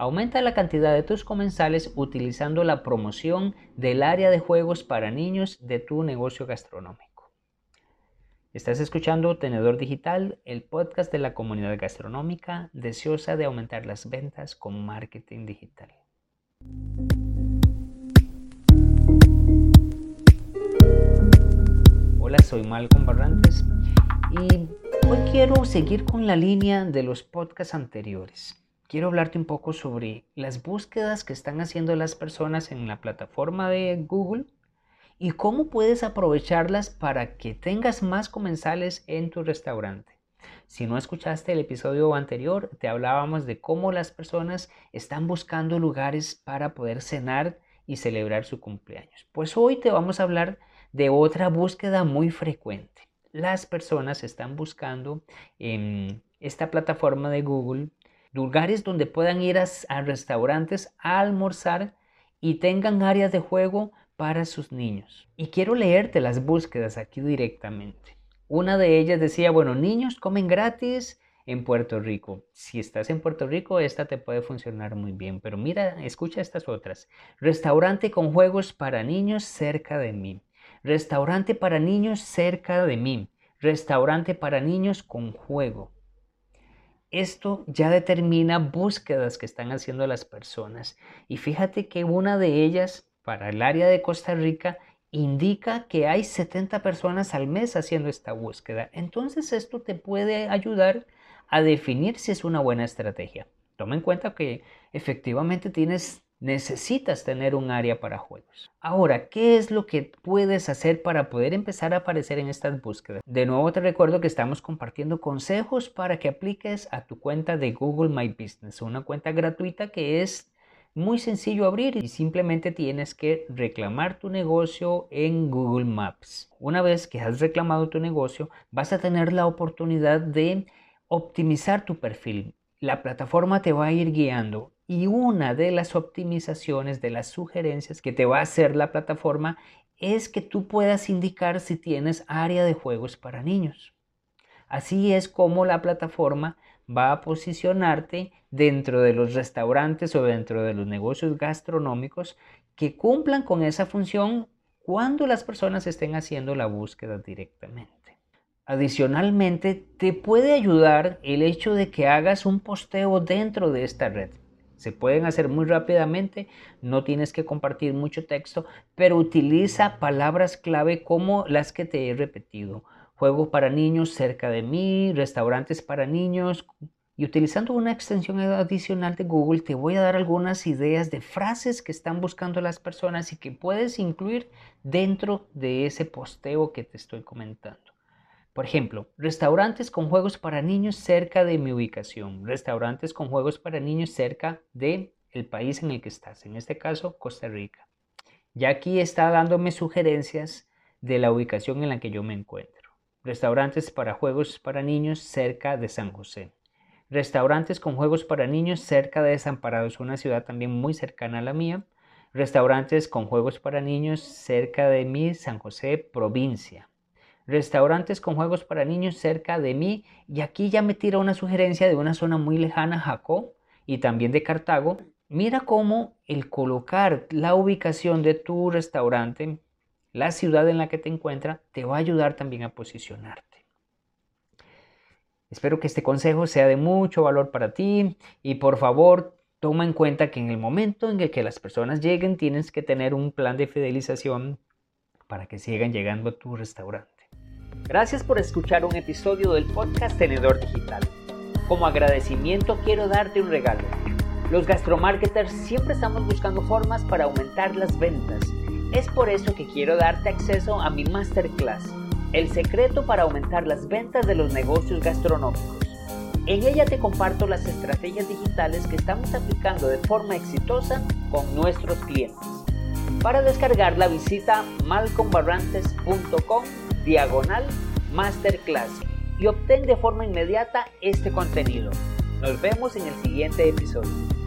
Aumenta la cantidad de tus comensales utilizando la promoción del área de juegos para niños de tu negocio gastronómico. Estás escuchando Tenedor Digital, el podcast de la comunidad gastronómica deseosa de aumentar las ventas con marketing digital. Hola, soy Malcolm Barrantes y hoy quiero seguir con la línea de los podcasts anteriores quiero hablarte un poco sobre las búsquedas que están haciendo las personas en la plataforma de Google y cómo puedes aprovecharlas para que tengas más comensales en tu restaurante. Si no escuchaste el episodio anterior, te hablábamos de cómo las personas están buscando lugares para poder cenar y celebrar su cumpleaños. Pues hoy te vamos a hablar de otra búsqueda muy frecuente. Las personas están buscando en esta plataforma de Google lugares donde puedan ir a, restaurantes a almorzar y tengan áreas de juego para sus niños. Y quiero leerte las búsquedas aquí directamente. Una de ellas decía, bueno, niños comen gratis en Puerto Rico. Si estás en Puerto Rico, esta te puede funcionar muy bien. Pero mira, escucha estas otras. Restaurante con juegos para niños cerca de mí. Restaurante para niños cerca de mí. Restaurante para niños con juego. Esto ya determina búsquedas que están haciendo las personas. Y fíjate que una de ellas, para el área de Costa Rica, indica que hay 70 personas al mes haciendo esta búsqueda. Entonces esto te puede ayudar a definir si es una buena estrategia. Toma en cuenta que efectivamente tienes necesitas tener un área para juegos. Ahora, ¿qué es lo que puedes hacer para poder empezar a aparecer en estas búsquedas? De nuevo te recuerdo que estamos compartiendo consejos para que apliques a tu cuenta de Google My Business, una cuenta gratuita que es muy sencillo abrir y simplemente tienes que reclamar tu negocio en Google Maps. Una vez que has reclamado tu negocio, vas a tener la oportunidad de optimizar tu perfil. La plataforma te va a ir guiando y una de las optimizaciones, de las sugerencias que te va a hacer la plataforma es que tú puedas indicar si tienes área de juegos para niños. Así es como la plataforma va a posicionarte dentro de los restaurantes o dentro de los negocios gastronómicos que cumplan con esa función cuando las personas estén haciendo la búsqueda directamente. Adicionalmente, te puede ayudar el hecho de que hagas un posteo dentro de esta red. Se pueden hacer muy rápidamente, no tienes que compartir mucho texto, pero utiliza palabras clave como las que te he repetido. Juegos para niños cerca de mí, restaurantes para niños. Y utilizando una extensión adicional de Google te voy a dar algunas ideas de frases que están buscando las personas y que puedes incluir dentro de ese posteo que te estoy comentando. Por ejemplo, restaurantes con juegos para niños cerca de mi ubicación, restaurantes con juegos para niños cerca de el país en el que estás, en este caso Costa Rica. Ya aquí está dándome sugerencias de la ubicación en la que yo me encuentro. Restaurantes para juegos para niños cerca de San José. Restaurantes con juegos para niños cerca de Desamparados, una ciudad también muy cercana a la mía. Restaurantes con juegos para niños cerca de mi San José, provincia restaurantes con juegos para niños cerca de mí y aquí ya me tira una sugerencia de una zona muy lejana, Jaco, y también de Cartago. Mira cómo el colocar la ubicación de tu restaurante, la ciudad en la que te encuentra, te va a ayudar también a posicionarte. Espero que este consejo sea de mucho valor para ti y por favor toma en cuenta que en el momento en el que las personas lleguen tienes que tener un plan de fidelización para que sigan llegando a tu restaurante. Gracias por escuchar un episodio del podcast Tenedor Digital. Como agradecimiento quiero darte un regalo. Los gastromarketers siempre estamos buscando formas para aumentar las ventas. Es por eso que quiero darte acceso a mi masterclass, El secreto para aumentar las ventas de los negocios gastronómicos. En ella te comparto las estrategias digitales que estamos aplicando de forma exitosa con nuestros clientes. Para descargarla visita malcombarrantes.com diagonal masterclass y obtén de forma inmediata este contenido. Nos vemos en el siguiente episodio.